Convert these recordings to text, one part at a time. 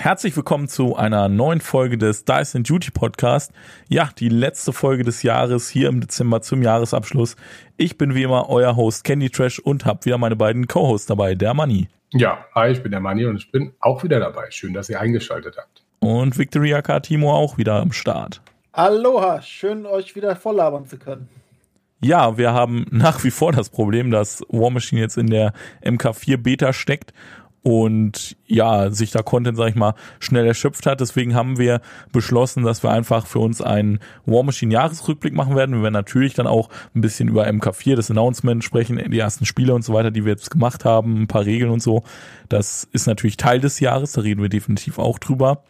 Herzlich willkommen zu einer neuen Folge des Dyson Duty Podcast. Ja, die letzte Folge des Jahres hier im Dezember zum Jahresabschluss. Ich bin wie immer euer Host Candy Trash und habe wieder meine beiden Co-Hosts dabei, der Money. Ja, hi, ich bin der Money und ich bin auch wieder dabei. Schön, dass ihr eingeschaltet habt. Und Victoria K. Timo auch wieder am Start. Aloha, schön euch wieder volllabern zu können. Ja, wir haben nach wie vor das Problem, dass War Machine jetzt in der MK4 Beta steckt und ja, sich da Content, sag ich mal, schnell erschöpft hat. Deswegen haben wir beschlossen, dass wir einfach für uns einen War Machine Jahresrückblick machen werden. Wir werden natürlich dann auch ein bisschen über MK4, das Announcement sprechen, die ersten Spiele und so weiter, die wir jetzt gemacht haben, ein paar Regeln und so. Das ist natürlich Teil des Jahres, da reden wir definitiv auch drüber.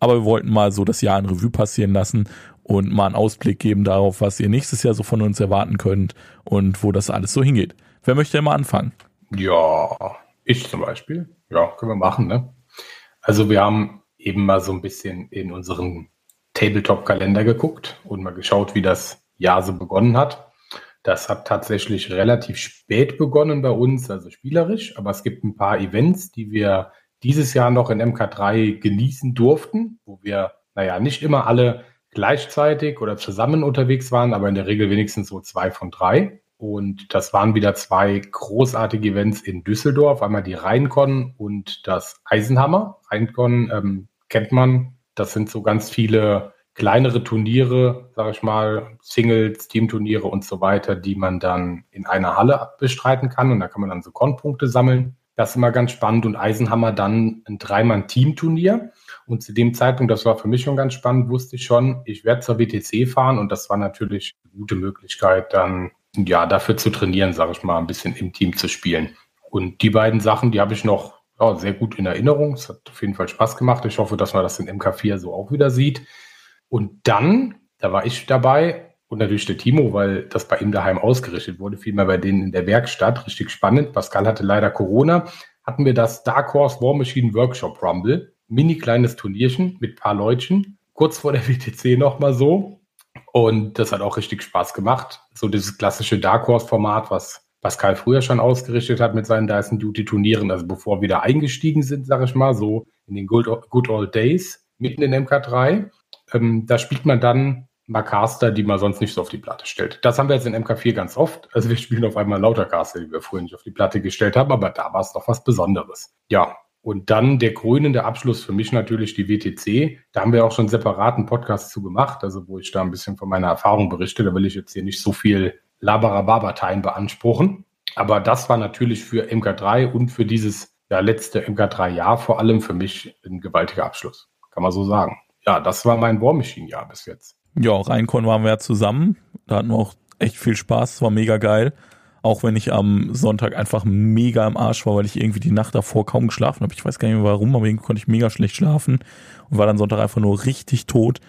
Aber wir wollten mal so das Jahr in Revue passieren lassen und mal einen Ausblick geben darauf, was ihr nächstes Jahr so von uns erwarten könnt und wo das alles so hingeht. Wer möchte denn mal anfangen? Ja, ich zum Beispiel. Ja, können wir machen, ne? Also wir haben eben mal so ein bisschen in unseren Tabletop-Kalender geguckt und mal geschaut, wie das Jahr so begonnen hat. Das hat tatsächlich relativ spät begonnen bei uns, also spielerisch, aber es gibt ein paar Events, die wir dieses Jahr noch in MK3 genießen durften, wo wir, naja, nicht immer alle gleichzeitig oder zusammen unterwegs waren, aber in der Regel wenigstens so zwei von drei. Und das waren wieder zwei großartige Events in Düsseldorf. Einmal die Rheincon und das Eisenhammer. Rheincon ähm, kennt man. Das sind so ganz viele kleinere Turniere, sage ich mal, Singles, Teamturniere und so weiter, die man dann in einer Halle bestreiten kann. Und da kann man dann so Con-Punkte sammeln. Das ist immer ganz spannend. Und Eisenhammer dann ein Dreimann-Team-Turnier. Und zu dem Zeitpunkt, das war für mich schon ganz spannend, wusste ich schon, ich werde zur WTC fahren. Und das war natürlich eine gute Möglichkeit, dann ja, dafür zu trainieren, sage ich mal, ein bisschen im Team zu spielen. Und die beiden Sachen, die habe ich noch ja, sehr gut in Erinnerung. Es hat auf jeden Fall Spaß gemacht. Ich hoffe, dass man das in MK4 so auch wieder sieht. Und dann, da war ich dabei und natürlich der Timo, weil das bei ihm daheim ausgerichtet wurde, vielmehr bei denen in der Werkstatt. Richtig spannend. Pascal hatte leider Corona. Hatten wir das Dark Horse War Machine Workshop Rumble. Mini kleines Turnierchen mit paar Leutchen. Kurz vor der WTC nochmal so. Und das hat auch richtig Spaß gemacht. So dieses klassische Dark Horse-Format, was Pascal früher schon ausgerichtet hat mit seinen Dyson Duty Turnieren, also bevor wir da eingestiegen sind, sage ich mal, so in den Good, Good Old Days, mitten in MK3. Ähm, da spielt man dann Marcaster, die man sonst nicht so auf die Platte stellt. Das haben wir jetzt in MK4 ganz oft. Also wir spielen auf einmal lauter Caster, die wir früher nicht auf die Platte gestellt haben, aber da war es doch was Besonderes. Ja, und dann der krönende Abschluss für mich natürlich die WTC. Da haben wir auch schon separaten Podcast zu gemacht, also wo ich da ein bisschen von meiner Erfahrung berichte. Da will ich jetzt hier nicht so viel Labarababa-Time beanspruchen. Aber das war natürlich für MK3 und für dieses ja, letzte MK3-Jahr vor allem für mich ein gewaltiger Abschluss. Kann man so sagen. Ja, das war mein War Machine-Jahr bis jetzt. Ja, Reinkon waren wir ja zusammen. Da hatten wir auch echt viel Spaß. Es war mega geil. Auch wenn ich am Sonntag einfach mega im Arsch war, weil ich irgendwie die Nacht davor kaum geschlafen habe. Ich weiß gar nicht mehr warum, aber irgendwie konnte ich mega schlecht schlafen und war dann Sonntag einfach nur richtig tot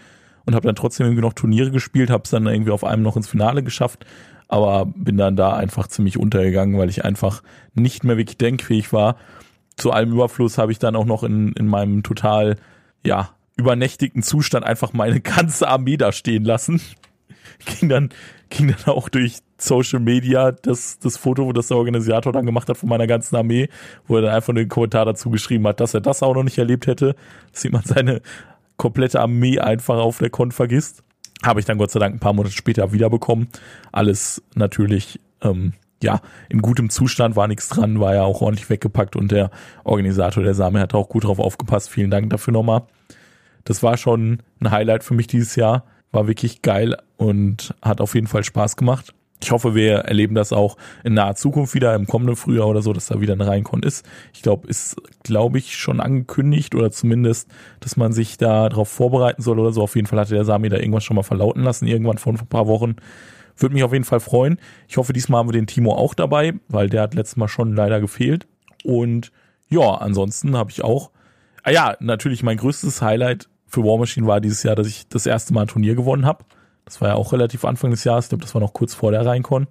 und habe dann trotzdem irgendwie noch Turniere gespielt, habe es dann irgendwie auf einem noch ins Finale geschafft, aber bin dann da einfach ziemlich untergegangen, weil ich einfach nicht mehr wirklich denkfähig war. Zu allem Überfluss habe ich dann auch noch in, in meinem total, ja, übernächtigten Zustand einfach meine ganze Armee da stehen lassen. Ging dann, ging dann auch durch Social Media das, das Foto, wo das der Organisator dann gemacht hat von meiner ganzen Armee, wo er dann einfach einen Kommentar dazu geschrieben hat, dass er das auch noch nicht erlebt hätte, dass jemand seine komplette Armee einfach auf der Con vergisst. Habe ich dann Gott sei Dank ein paar Monate später wiederbekommen. Alles natürlich, ähm, ja, in gutem Zustand, war nichts dran, war ja auch ordentlich weggepackt und der Organisator der Same hat auch gut drauf aufgepasst. Vielen Dank dafür nochmal. Das war schon ein Highlight für mich dieses Jahr. War wirklich geil und hat auf jeden Fall Spaß gemacht. Ich hoffe, wir erleben das auch in naher Zukunft wieder, im kommenden Frühjahr oder so, dass da wieder eine Reinkon ist. Ich glaube, ist, glaube ich, schon angekündigt oder zumindest, dass man sich da darauf vorbereiten soll oder so. Auf jeden Fall hatte der Sami da irgendwas schon mal verlauten lassen, irgendwann vor ein paar Wochen. Würde mich auf jeden Fall freuen. Ich hoffe, diesmal haben wir den Timo auch dabei, weil der hat letztes Mal schon leider gefehlt. Und ja, ansonsten habe ich auch ah ja, natürlich mein größtes Highlight für War Machine war dieses Jahr, dass ich das erste Mal ein Turnier gewonnen habe. Das war ja auch relativ Anfang des Jahres. Ich glaube, das war noch kurz vor der Rheinkon.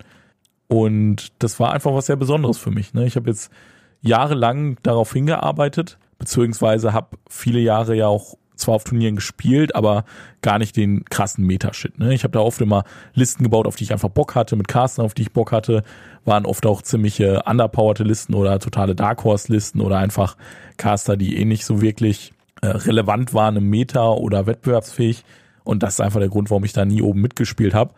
Und das war einfach was sehr Besonderes für mich. Ne? Ich habe jetzt jahrelang darauf hingearbeitet, beziehungsweise habe viele Jahre ja auch zwar auf Turnieren gespielt, aber gar nicht den krassen Metashit. Ne? Ich habe da oft immer Listen gebaut, auf die ich einfach Bock hatte, mit Casten, auf die ich Bock hatte, waren oft auch ziemliche underpowerte Listen oder totale Dark Horse Listen oder einfach Caster, die eh nicht so wirklich äh, relevant waren im Meta oder wettbewerbsfähig. Und das ist einfach der Grund, warum ich da nie oben mitgespielt habe.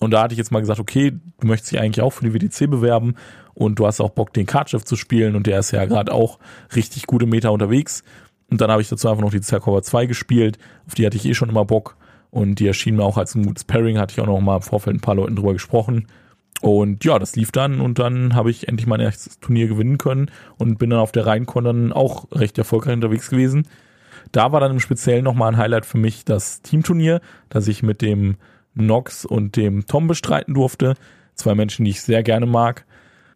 Und da hatte ich jetzt mal gesagt, okay, du möchtest dich eigentlich auch für die WTC bewerben und du hast auch Bock, den Kartschiff zu spielen und der ist ja gerade auch richtig gute Meter unterwegs. Und dann habe ich dazu einfach noch die Zercover 2 gespielt, auf die hatte ich eh schon immer Bock und die erschien mir auch als ein gutes Pairing, hatte ich auch noch mal im Vorfeld ein paar Leuten drüber gesprochen. Und ja, das lief dann und dann habe ich endlich mein erstes Turnier gewinnen können und bin dann auf der Rheinkon dann auch recht erfolgreich unterwegs gewesen. Da war dann im Speziellen nochmal ein Highlight für mich das Teamturnier, das ich mit dem Nox und dem Tom bestreiten durfte. Zwei Menschen, die ich sehr gerne mag.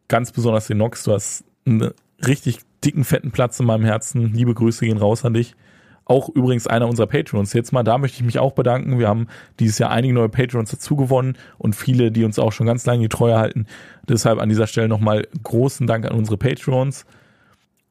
Ganz besonders den Nox. Du hast einen richtig dicken, fetten Platz in meinem Herzen. Liebe Grüße gehen raus an dich. Auch übrigens einer unserer Patrons. Jetzt mal, da möchte ich mich auch bedanken. Wir haben dieses Jahr einige neue Patrons dazu gewonnen und viele, die uns auch schon ganz lange treu halten. Deshalb an dieser Stelle nochmal großen Dank an unsere Patrons.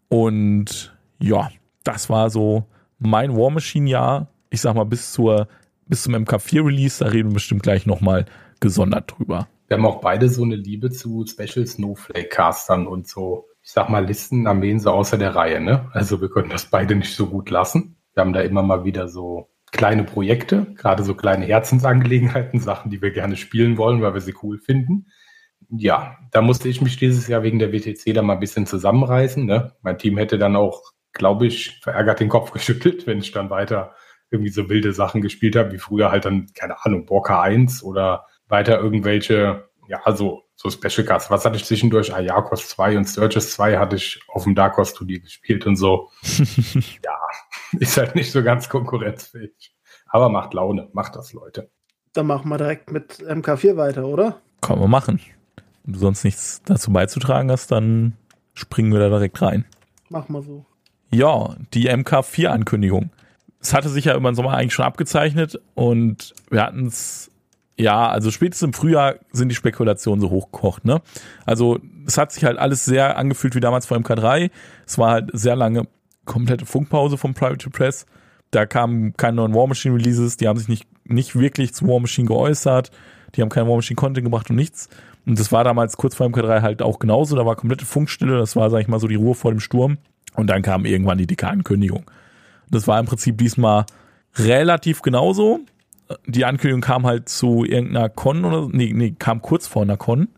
Und ja, das war so mein War Machine Jahr. Ich sag mal bis zur bis zum MK4 Release, da reden wir bestimmt gleich nochmal gesondert drüber. Wir haben auch beide so eine Liebe zu Special Snowflake Castern und so, ich sag mal, Listenarmeen so außer der Reihe, ne? Also wir können das beide nicht so gut lassen. Wir haben da immer mal wieder so kleine Projekte, gerade so kleine Herzensangelegenheiten, Sachen, die wir gerne spielen wollen, weil wir sie cool finden. Ja, da musste ich mich dieses Jahr wegen der WTC da mal ein bisschen zusammenreißen. Ne? Mein Team hätte dann auch, glaube ich, verärgert den Kopf geschüttelt, wenn ich dann weiter irgendwie so wilde Sachen gespielt habe, wie früher halt dann, keine Ahnung, Borka 1 oder weiter irgendwelche, ja, so, so Special Cards. Was hatte ich zwischendurch? Ayakos 2 und Sturges 2 hatte ich auf dem Dark Horse Turnier gespielt und so. ja, ist halt nicht so ganz konkurrenzfähig. Aber macht Laune, macht das, Leute. Dann machen wir direkt mit MK4 weiter, oder? Kann man machen. Wenn du sonst nichts dazu beizutragen hast, dann springen wir da direkt rein. Machen wir so. Ja, die MK4-Ankündigung es hatte sich ja über den Sommer eigentlich schon abgezeichnet und wir hatten es, ja, also spätestens im Frühjahr sind die Spekulationen so hochgekocht, ne? Also es hat sich halt alles sehr angefühlt wie damals vor MK3. Es war halt sehr lange komplette Funkpause vom Private Press. Da kamen keine neuen War Machine Releases, die haben sich nicht, nicht wirklich zu War Machine geäußert, die haben keinen War Machine Content gebracht und nichts. Und das war damals kurz vor MK3 halt auch genauso, da war komplette Funkstille, das war, sag ich mal, so die Ruhe vor dem Sturm. Und dann kam irgendwann die dicke Ankündigung. Das war im Prinzip diesmal relativ genauso. Die Ankündigung kam halt zu irgendeiner Con oder nee, nee, kam kurz vor einer Con.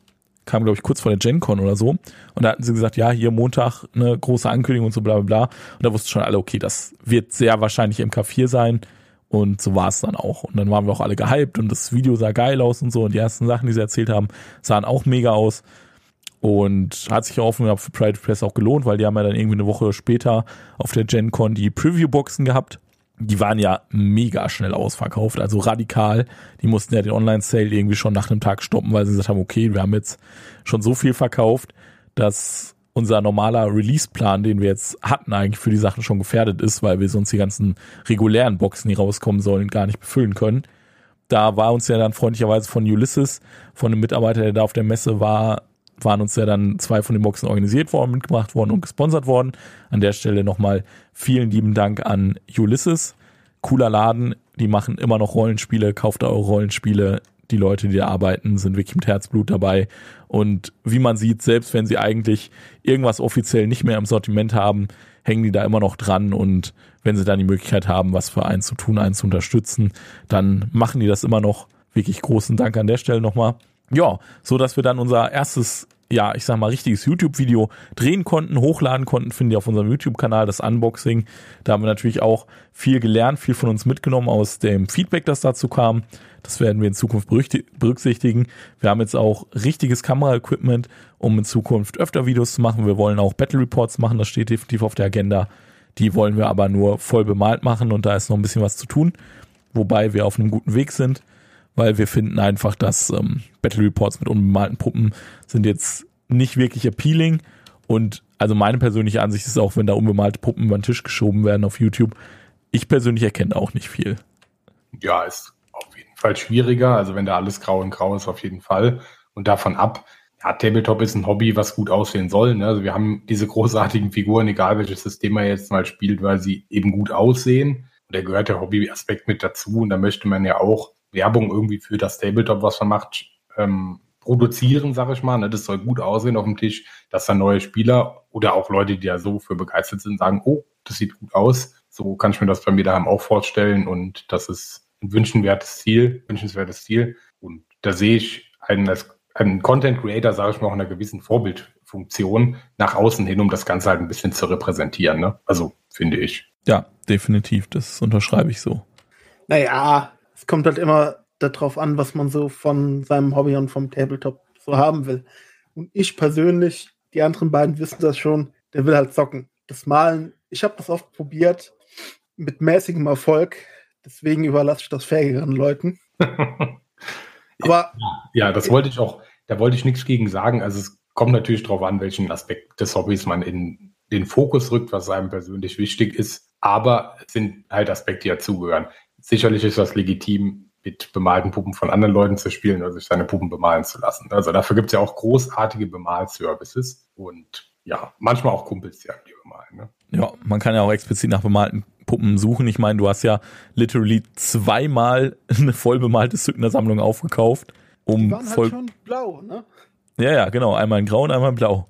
Kam, glaube ich, kurz vor der Gen Con oder so. Und da hatten sie gesagt, ja, hier Montag eine große Ankündigung und so bla bla bla. Und da wussten schon alle, okay, das wird sehr wahrscheinlich MK4 sein. Und so war es dann auch. Und dann waren wir auch alle gehypt und das Video sah geil aus und so. Und die ersten Sachen, die sie erzählt haben, sahen auch mega aus. Und hat sich auch für Pride Press auch gelohnt, weil die haben ja dann irgendwie eine Woche später auf der Gen Con die Preview-Boxen gehabt. Die waren ja mega schnell ausverkauft, also radikal. Die mussten ja den Online-Sale irgendwie schon nach einem Tag stoppen, weil sie gesagt haben, okay, wir haben jetzt schon so viel verkauft, dass unser normaler Release-Plan, den wir jetzt hatten, eigentlich für die Sachen schon gefährdet ist, weil wir sonst die ganzen regulären Boxen, die rauskommen sollen, gar nicht befüllen können. Da war uns ja dann freundlicherweise von Ulysses, von einem Mitarbeiter, der da auf der Messe war, waren uns ja dann zwei von den Boxen organisiert worden, mitgemacht worden und gesponsert worden. An der Stelle nochmal vielen lieben Dank an Ulysses. Cooler Laden, die machen immer noch Rollenspiele, kauft eure Rollenspiele. Die Leute, die da arbeiten, sind wirklich mit Herzblut dabei. Und wie man sieht, selbst wenn sie eigentlich irgendwas offiziell nicht mehr im Sortiment haben, hängen die da immer noch dran und wenn sie dann die Möglichkeit haben, was für einen zu tun, einen zu unterstützen, dann machen die das immer noch. Wirklich großen Dank an der Stelle nochmal ja, so dass wir dann unser erstes, ja, ich sag mal, richtiges YouTube-Video drehen konnten, hochladen konnten, finden ihr auf unserem YouTube-Kanal, das Unboxing. Da haben wir natürlich auch viel gelernt, viel von uns mitgenommen aus dem Feedback, das dazu kam. Das werden wir in Zukunft berücksichtigen. Wir haben jetzt auch richtiges Kamera-Equipment, um in Zukunft öfter Videos zu machen. Wir wollen auch Battle Reports machen, das steht definitiv auf der Agenda. Die wollen wir aber nur voll bemalt machen und da ist noch ein bisschen was zu tun. Wobei wir auf einem guten Weg sind weil wir finden einfach, dass ähm, Battle Reports mit unbemalten Puppen sind jetzt nicht wirklich appealing und Also meine persönliche Ansicht ist auch, wenn da unbemalte Puppen über den Tisch geschoben werden auf YouTube, ich persönlich erkenne auch nicht viel. Ja, ist auf jeden Fall schwieriger. Also wenn da alles grau in grau ist, auf jeden Fall. Und davon ab, ja, Tabletop ist ein Hobby, was gut aussehen soll. Ne? Also wir haben diese großartigen Figuren, egal welches System man jetzt mal spielt, weil sie eben gut aussehen. Und da gehört der Hobbyaspekt mit dazu. Und da möchte man ja auch Werbung irgendwie für das Tabletop, was man macht, ähm, produzieren, sag ich mal. Ne? Das soll gut aussehen auf dem Tisch, dass da neue Spieler oder auch Leute, die ja so für begeistert sind, sagen, oh, das sieht gut aus. So kann ich mir das bei mir daheim auch vorstellen. Und das ist ein wünschenswertes Ziel, wünschenswertes Ziel. Und da sehe ich einen als einen Content Creator, sage ich mal, auch in einer gewissen Vorbildfunktion nach außen hin, um das Ganze halt ein bisschen zu repräsentieren. Ne? Also finde ich. Ja, definitiv. Das unterschreibe ich so. Naja, es kommt halt immer darauf an, was man so von seinem Hobby und vom Tabletop so haben will. Und ich persönlich, die anderen beiden wissen das schon, der will halt zocken. Das Malen, ich habe das oft probiert, mit mäßigem Erfolg. Deswegen überlasse ich das fähigeren Leuten. Aber ja, das wollte ich auch, da wollte ich nichts gegen sagen. Also es kommt natürlich darauf an, welchen Aspekt des Hobbys man in den Fokus rückt, was einem persönlich wichtig ist. Aber es sind halt Aspekte, die dazugehören. Sicherlich ist das legitim, mit bemalten Puppen von anderen Leuten zu spielen oder sich seine Puppen bemalen zu lassen. Also dafür gibt es ja auch großartige Bemalservices und ja, manchmal auch Kumpels, die die bemalen. Ne? Ja, man kann ja auch explizit nach bemalten Puppen suchen. Ich meine, du hast ja literally zweimal eine voll bemalte Sammlung aufgekauft. Um Die waren halt voll schon blau, ne? Ja, ja, genau. Einmal in grau und einmal in blau.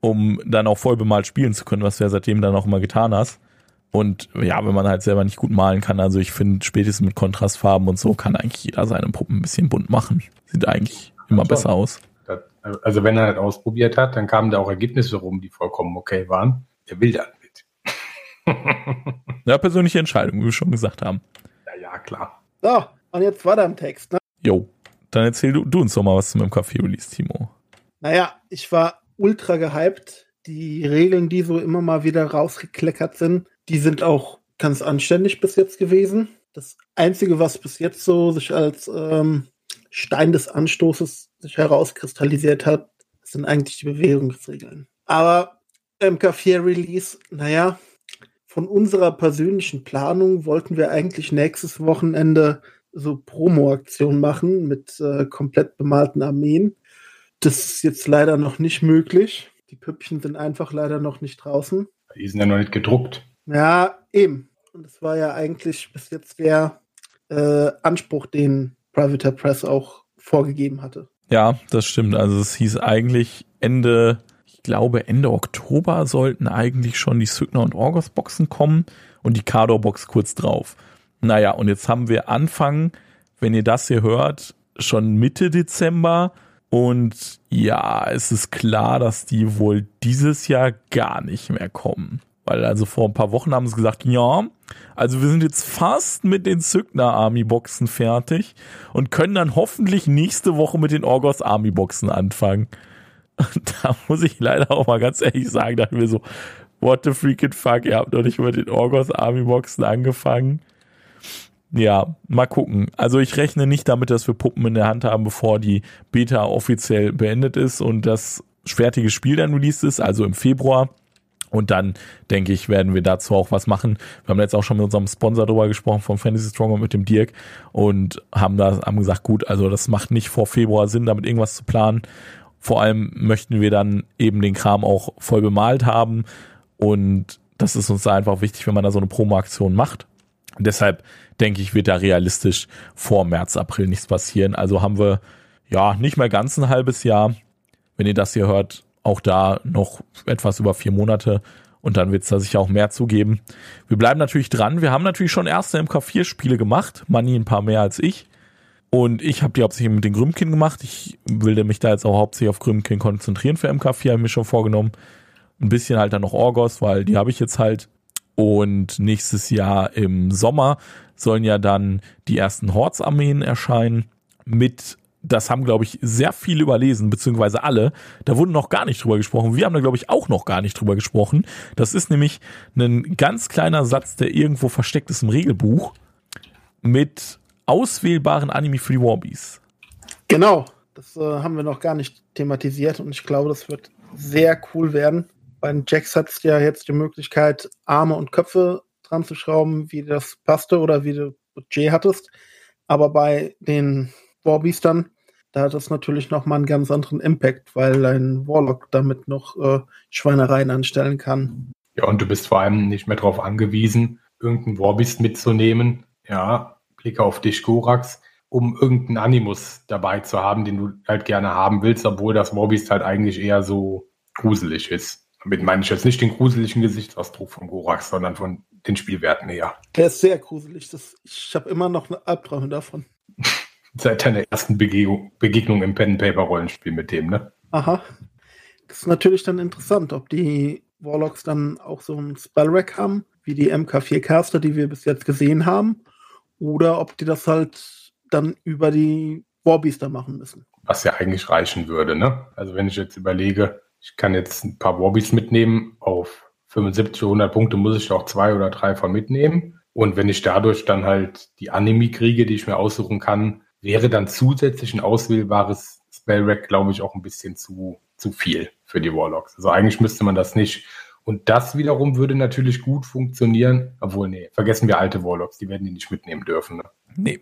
Um dann auch voll bemalt spielen zu können, was du ja seitdem dann auch immer getan hast. Und ja, wenn man halt selber nicht gut malen kann, also ich finde, spätestens mit Kontrastfarben und so kann eigentlich jeder seine Puppen ein bisschen bunt machen. Sieht eigentlich immer Schon. besser aus. Das, also wenn er halt ausprobiert hat, dann kamen da auch Ergebnisse rum, die vollkommen okay waren. Er will dann mit. Ja, persönliche Entscheidung, wie wir schon gesagt haben. ja, ja, klar. So, und jetzt weiter im Text, ne? Jo, dann erzähl du, du uns doch mal was zum Café-Release, Timo. Naja, ich war ultra gehypt. Die Regeln, die so immer mal wieder rausgekleckert sind, die sind auch ganz anständig bis jetzt gewesen. Das Einzige, was bis jetzt so sich als ähm, Stein des Anstoßes sich herauskristallisiert hat, sind eigentlich die Bewegungsregeln. Aber MK4 Release, naja, von unserer persönlichen Planung wollten wir eigentlich nächstes Wochenende so Promo-Aktionen machen mit äh, komplett bemalten Armeen. Das ist jetzt leider noch nicht möglich. Die Püppchen sind einfach leider noch nicht draußen. Die sind ja noch nicht gedruckt. Ja, eben. Und das war ja eigentlich bis jetzt der äh, Anspruch, den Private Press auch vorgegeben hatte. Ja, das stimmt. Also es hieß eigentlich Ende, ich glaube Ende Oktober sollten eigentlich schon die Sygna und Orgos Boxen kommen und die Cador Box kurz drauf. Naja, und jetzt haben wir Anfang, wenn ihr das hier hört, schon Mitte Dezember und ja, es ist klar, dass die wohl dieses Jahr gar nicht mehr kommen. Weil also vor ein paar Wochen haben sie gesagt, ja, also wir sind jetzt fast mit den Sygna Army Boxen fertig und können dann hoffentlich nächste Woche mit den Orgos Army Boxen anfangen. Und da muss ich leider auch mal ganz ehrlich sagen, dachten wir so, what the freaking fuck, ihr habt doch nicht mit den Orgos Army Boxen angefangen. Ja, mal gucken. Also ich rechne nicht damit, dass wir Puppen in der Hand haben, bevor die Beta offiziell beendet ist und das fertige Spiel dann released ist, also im Februar. Und dann, denke ich, werden wir dazu auch was machen. Wir haben jetzt auch schon mit unserem Sponsor drüber gesprochen, vom Fantasy Stronger mit dem Dirk und haben da haben gesagt, gut, also das macht nicht vor Februar Sinn, damit irgendwas zu planen. Vor allem möchten wir dann eben den Kram auch voll bemalt haben. Und das ist uns da einfach wichtig, wenn man da so eine Promo-Aktion macht. Deshalb denke ich, wird da realistisch vor März, April nichts passieren. Also haben wir ja nicht mehr ganz ein halbes Jahr. Wenn ihr das hier hört, auch da noch etwas über vier Monate und dann wird es da sicher auch mehr zugeben. Wir bleiben natürlich dran. Wir haben natürlich schon erste MK4-Spiele gemacht. Manni ein paar mehr als ich. Und ich habe die hauptsächlich mit den Grümkin gemacht. Ich will mich da jetzt auch hauptsächlich auf Grümkin konzentrieren für MK4, habe ich mir schon vorgenommen. Ein bisschen halt dann noch Orgos, weil die habe ich jetzt halt. Und nächstes Jahr im Sommer sollen ja dann die ersten Hordes-Armeen erscheinen mit das haben, glaube ich, sehr viele überlesen, beziehungsweise alle. Da wurde noch gar nicht drüber gesprochen. Wir haben da, glaube ich, auch noch gar nicht drüber gesprochen. Das ist nämlich ein ganz kleiner Satz, der irgendwo versteckt ist im Regelbuch mit auswählbaren Anime-Free Warbies. Genau, das äh, haben wir noch gar nicht thematisiert und ich glaube, das wird sehr cool werden. Bei den Jacks hat es ja jetzt die Möglichkeit, Arme und Köpfe dran zu schrauben, wie das passte oder wie du Budget hattest. Aber bei den Warbies dann, da hat das natürlich nochmal einen ganz anderen Impact, weil ein Warlock damit noch äh, Schweinereien anstellen kann. Ja, und du bist vor allem nicht mehr darauf angewiesen, irgendeinen Warbeast mitzunehmen. Ja, Blicke auf dich, Gorax, um irgendeinen Animus dabei zu haben, den du halt gerne haben willst, obwohl das Warbeast halt eigentlich eher so gruselig ist. Damit meine ich jetzt nicht den gruseligen Gesichtsausdruck von Gorax, sondern von den Spielwerten her. Der ist sehr gruselig. Das, ich habe immer noch eine Albträume davon. Seit deiner ersten Begegnung, Begegnung im Pen-Paper-Rollenspiel mit dem, ne? Aha. Das ist natürlich dann interessant, ob die Warlocks dann auch so ein Spellrack haben, wie die MK4-Caster, die wir bis jetzt gesehen haben, oder ob die das halt dann über die Warbeaster machen müssen. Was ja eigentlich reichen würde, ne? Also wenn ich jetzt überlege, ich kann jetzt ein paar Warbies mitnehmen, auf 75, 100 Punkte muss ich auch zwei oder drei von mitnehmen. Und wenn ich dadurch dann halt die Anime kriege, die ich mir aussuchen kann, wäre dann zusätzlich ein auswählbares Spellrack, glaube ich, auch ein bisschen zu, zu viel für die Warlocks. Also eigentlich müsste man das nicht. Und das wiederum würde natürlich gut funktionieren. Obwohl, nee, vergessen wir alte Warlocks, die werden die nicht mitnehmen dürfen. Ne? Nee.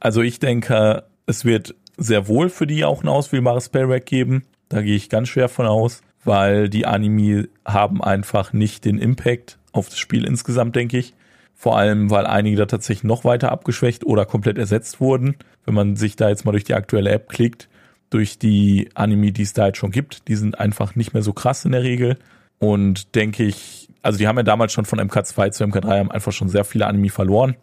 Also ich denke, es wird sehr wohl für die auch ein auswählbares Spellrack geben. Da gehe ich ganz schwer von aus, weil die Anime haben einfach nicht den Impact auf das Spiel insgesamt, denke ich. Vor allem, weil einige da tatsächlich noch weiter abgeschwächt oder komplett ersetzt wurden. Wenn man sich da jetzt mal durch die aktuelle App klickt, durch die Anime, die es da jetzt schon gibt, die sind einfach nicht mehr so krass in der Regel. Und denke ich, also die haben ja damals schon von MK2 zu MK3 haben einfach schon sehr viele Anime verloren.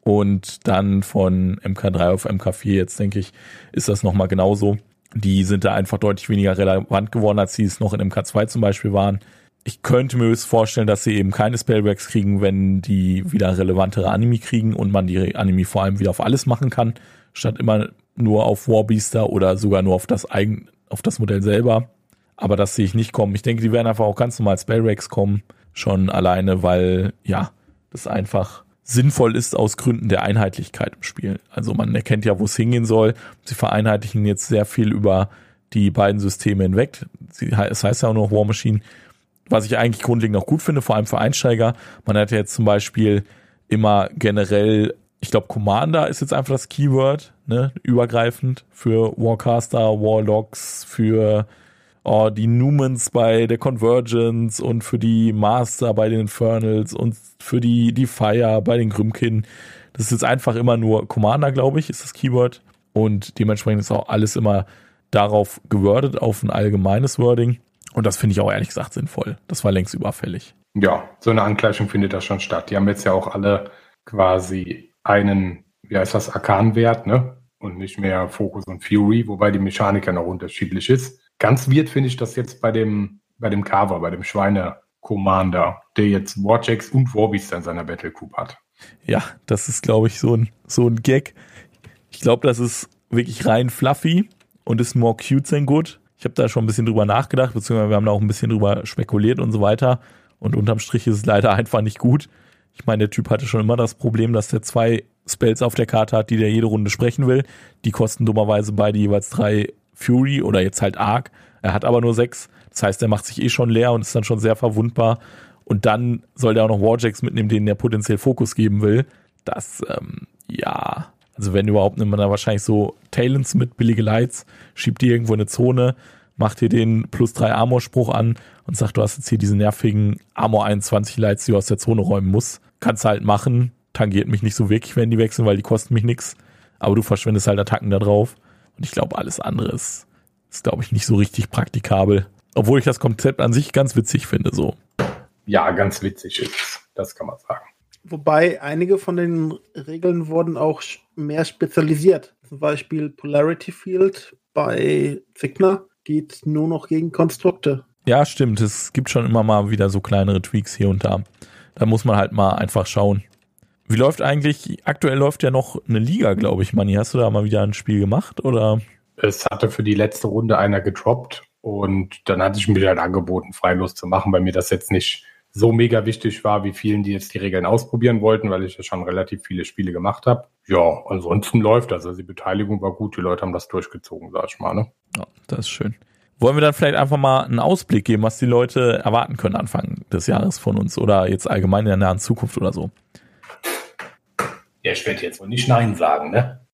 Und dann von MK3 auf MK4 jetzt denke ich, ist das nochmal genauso. Die sind da einfach deutlich weniger relevant geworden, als sie es noch in MK2 zum Beispiel waren ich könnte mir vorstellen, dass sie eben keine Spellbacks kriegen, wenn die wieder relevantere Anime kriegen und man die Anime vor allem wieder auf alles machen kann, statt immer nur auf Warbeaster oder sogar nur auf das eigen, auf das Modell selber. Aber das sehe ich nicht kommen. Ich denke, die werden einfach auch ganz normal Spellbacks kommen, schon alleine, weil, ja, das einfach sinnvoll ist aus Gründen der Einheitlichkeit im Spiel. Also man erkennt ja, wo es hingehen soll. Sie vereinheitlichen jetzt sehr viel über die beiden Systeme hinweg. Es heißt ja auch noch War Machine was ich eigentlich grundlegend auch gut finde, vor allem für Einsteiger. Man hat ja jetzt zum Beispiel immer generell, ich glaube, Commander ist jetzt einfach das Keyword, ne, übergreifend für Warcaster, Warlocks, für oh, die Numens bei der Convergence und für die Master bei den Infernals und für die, die Fire bei den Grümkin. Das ist jetzt einfach immer nur Commander, glaube ich, ist das Keyword. Und dementsprechend ist auch alles immer darauf gewordet, auf ein allgemeines Wording. Und das finde ich auch ehrlich gesagt sinnvoll. Das war längst überfällig. Ja, so eine Angleichung findet da schon statt. Die haben jetzt ja auch alle quasi einen, wie heißt das, Arkan-Wert, ne? Und nicht mehr Focus und Fury, wobei die Mechanik ja noch unterschiedlich ist. Ganz weird finde ich das jetzt bei dem, bei dem Carver, bei dem Schweine-Commander, der jetzt Warjacks und Warbeasts in seiner Battle Battlecube hat. Ja, das ist, glaube ich, so ein, so ein Gag. Ich glaube, das ist wirklich rein fluffy und ist more cute than good. Ich habe da schon ein bisschen drüber nachgedacht, beziehungsweise wir haben da auch ein bisschen drüber spekuliert und so weiter. Und unterm Strich ist es leider einfach nicht gut. Ich meine, der Typ hatte schon immer das Problem, dass der zwei Spells auf der Karte hat, die der jede Runde sprechen will. Die kosten dummerweise beide jeweils drei Fury oder jetzt halt Arc. Er hat aber nur sechs. Das heißt, er macht sich eh schon leer und ist dann schon sehr verwundbar. Und dann soll der auch noch Warjacks mitnehmen, denen er potenziell Fokus geben will. Das, ähm, ja, also wenn überhaupt, nimmt man da wahrscheinlich so Talents mit, billige Lights, schiebt die irgendwo in eine Zone, macht dir den plus drei Armor-Spruch an und sagt, du hast jetzt hier diese nervigen Armor 21 Lights, die du aus der Zone räumen musst. Kannst halt machen, tangiert mich nicht so wirklich, wenn die wechseln, weil die kosten mich nix. Aber du verschwendest halt Attacken da drauf. Und ich glaube, alles andere ist, ist glaube ich, nicht so richtig praktikabel. Obwohl ich das Konzept an sich ganz witzig finde, so. Ja, ganz witzig ist Das kann man sagen. Wobei einige von den Regeln wurden auch mehr spezialisiert. Zum Beispiel Polarity Field bei Signa geht nur noch gegen Konstrukte. Ja, stimmt. Es gibt schon immer mal wieder so kleinere Tweaks hier und da. Da muss man halt mal einfach schauen. Wie läuft eigentlich, aktuell läuft ja noch eine Liga, glaube ich, Manni. Hast du da mal wieder ein Spiel gemacht oder? Es hatte für die letzte Runde einer gedroppt und dann hatte ich mir halt angeboten, freilos zu machen, weil mir das jetzt nicht so mega wichtig war, wie vielen, die jetzt die Regeln ausprobieren wollten, weil ich ja schon relativ viele Spiele gemacht habe. Ja, ansonsten läuft das. Also die Beteiligung war gut, die Leute haben das durchgezogen, sag ich mal. Ne? Ja, das ist schön. wollen wir dann vielleicht einfach mal einen Ausblick geben, was die Leute erwarten können Anfang des Jahres von uns oder jetzt allgemein in der nahen Zukunft oder so? Ja, ich werde jetzt wohl nicht Nein sagen, ne?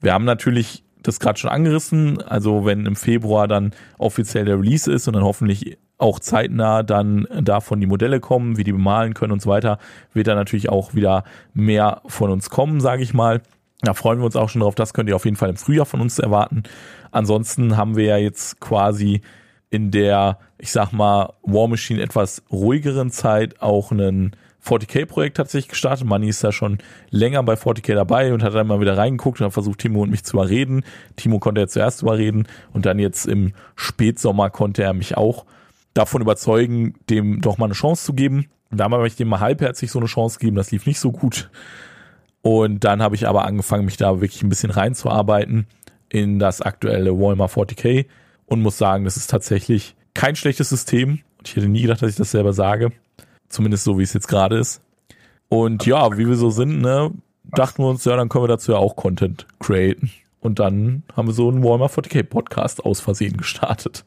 Wir haben natürlich das gerade schon angerissen. Also wenn im Februar dann offiziell der Release ist und dann hoffentlich auch zeitnah dann davon die Modelle kommen, wie die bemalen können und so weiter, wird da natürlich auch wieder mehr von uns kommen, sage ich mal. Da freuen wir uns auch schon drauf. Das könnt ihr auf jeden Fall im Frühjahr von uns erwarten. Ansonsten haben wir ja jetzt quasi in der, ich sag mal, War Machine etwas ruhigeren Zeit auch einen 40k-Projekt tatsächlich gestartet. Manni ist da schon länger bei 40k dabei und hat dann mal wieder reingeguckt und hat versucht, Timo und mich zu überreden. Timo konnte er zuerst überreden und dann jetzt im Spätsommer konnte er mich auch davon überzeugen, dem doch mal eine Chance zu geben. Da habe ich dem mal halbherzig so eine Chance gegeben, das lief nicht so gut. Und dann habe ich aber angefangen, mich da wirklich ein bisschen reinzuarbeiten in das aktuelle Walmart 40k und muss sagen, das ist tatsächlich kein schlechtes System. Ich hätte nie gedacht, dass ich das selber sage. Zumindest so, wie es jetzt gerade ist. Und ja, wie wir so sind, ne, dachten wir uns, ja, dann können wir dazu ja auch Content createn. Und dann haben wir so einen Walmart 40k Podcast aus Versehen gestartet.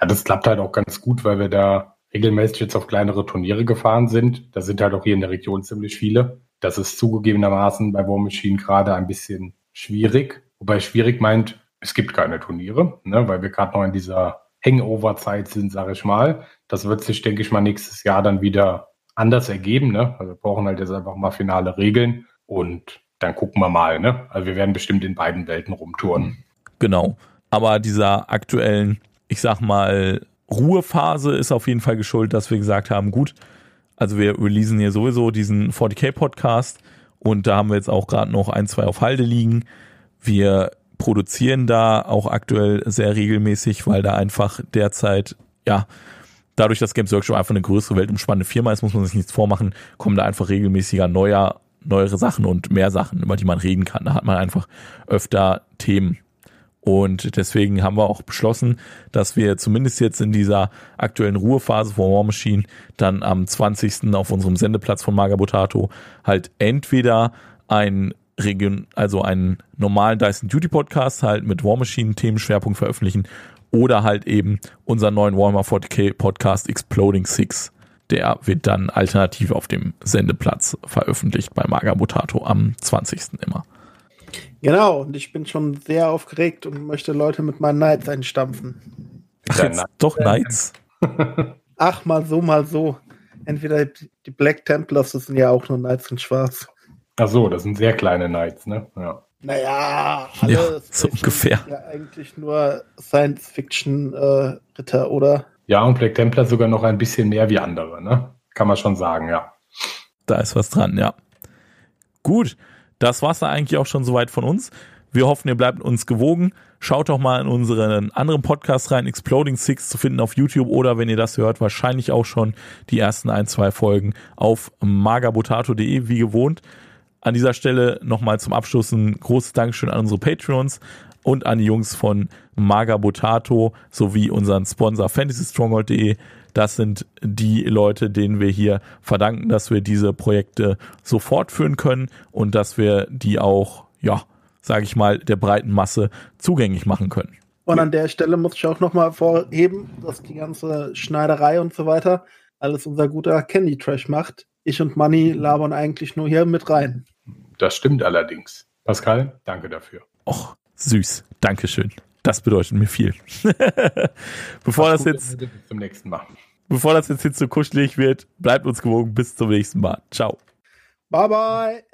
Ja, das klappt halt auch ganz gut, weil wir da regelmäßig jetzt auf kleinere Turniere gefahren sind. Da sind halt auch hier in der Region ziemlich viele. Das ist zugegebenermaßen bei War Machine gerade ein bisschen schwierig. Wobei schwierig meint, es gibt keine Turniere, ne, weil wir gerade noch in dieser Hangover-Zeit sind, sage ich mal. Das wird sich, denke ich mal, nächstes Jahr dann wieder anders ergeben. Ne? Also wir brauchen halt jetzt einfach mal finale Regeln und dann gucken wir mal. Ne? Also wir werden bestimmt in beiden Welten rumtouren. Genau. Aber dieser aktuellen, ich sag mal, Ruhephase ist auf jeden Fall geschuldet, dass wir gesagt haben, gut, also wir releasen hier sowieso diesen 40k Podcast und da haben wir jetzt auch gerade noch ein, zwei auf Halde liegen. Wir produzieren da auch aktuell sehr regelmäßig, weil da einfach derzeit, ja, dadurch, dass Games Workshop einfach eine größere weltumspannende Firma ist, muss man sich nichts vormachen, kommen da einfach regelmäßiger neuer, neuere Sachen und mehr Sachen, über die man reden kann. Da hat man einfach öfter Themen. Und deswegen haben wir auch beschlossen, dass wir zumindest jetzt in dieser aktuellen Ruhephase von War Machine dann am 20. auf unserem Sendeplatz von Magabotato halt entweder ein Region, also einen normalen Dyson Duty Podcast halt mit War Machine Themenschwerpunkt veröffentlichen oder halt eben unseren neuen Warhammer 40k Podcast Exploding Six. Der wird dann alternativ auf dem Sendeplatz veröffentlicht bei Magabotato am 20. immer. Genau, und ich bin schon sehr aufgeregt und möchte Leute mit meinen Knights einstampfen. Ach, jetzt doch Knights. Ach, mal so, mal so. Entweder die Black Templars, das sind ja auch nur Knights in Schwarz. Ach so, das sind sehr kleine Knights, ne? Ja. Naja, alle ja, so ungefähr. Ja, eigentlich nur Science-Fiction-Ritter, äh, oder? Ja, und Black Templar sogar noch ein bisschen mehr wie andere, ne? Kann man schon sagen, ja. Da ist was dran, ja. Gut, das war's dann eigentlich auch schon soweit von uns. Wir hoffen, ihr bleibt uns gewogen. Schaut doch mal in unseren anderen Podcast rein, Exploding Six zu finden auf YouTube oder wenn ihr das hört, wahrscheinlich auch schon die ersten ein, zwei Folgen auf magabotato.de wie gewohnt. An dieser Stelle nochmal zum Abschluss ein großes Dankeschön an unsere Patreons und an die Jungs von Magabotato sowie unseren Sponsor fantasystronghold.de. Das sind die Leute, denen wir hier verdanken, dass wir diese Projekte so fortführen können und dass wir die auch, ja, sage ich mal, der breiten Masse zugänglich machen können. Und an der Stelle muss ich auch nochmal vorheben, dass die ganze Schneiderei und so weiter alles unser guter Candy Trash macht. Ich und Money labern eigentlich nur hier mit rein. Das stimmt allerdings. Pascal, danke dafür. Och, süß. Dankeschön. Das bedeutet mir viel. bevor Mach das jetzt bis zum nächsten Mal. Bevor das jetzt hier zu kuschelig wird, bleibt uns gewogen. Bis zum nächsten Mal. Ciao. Bye bye.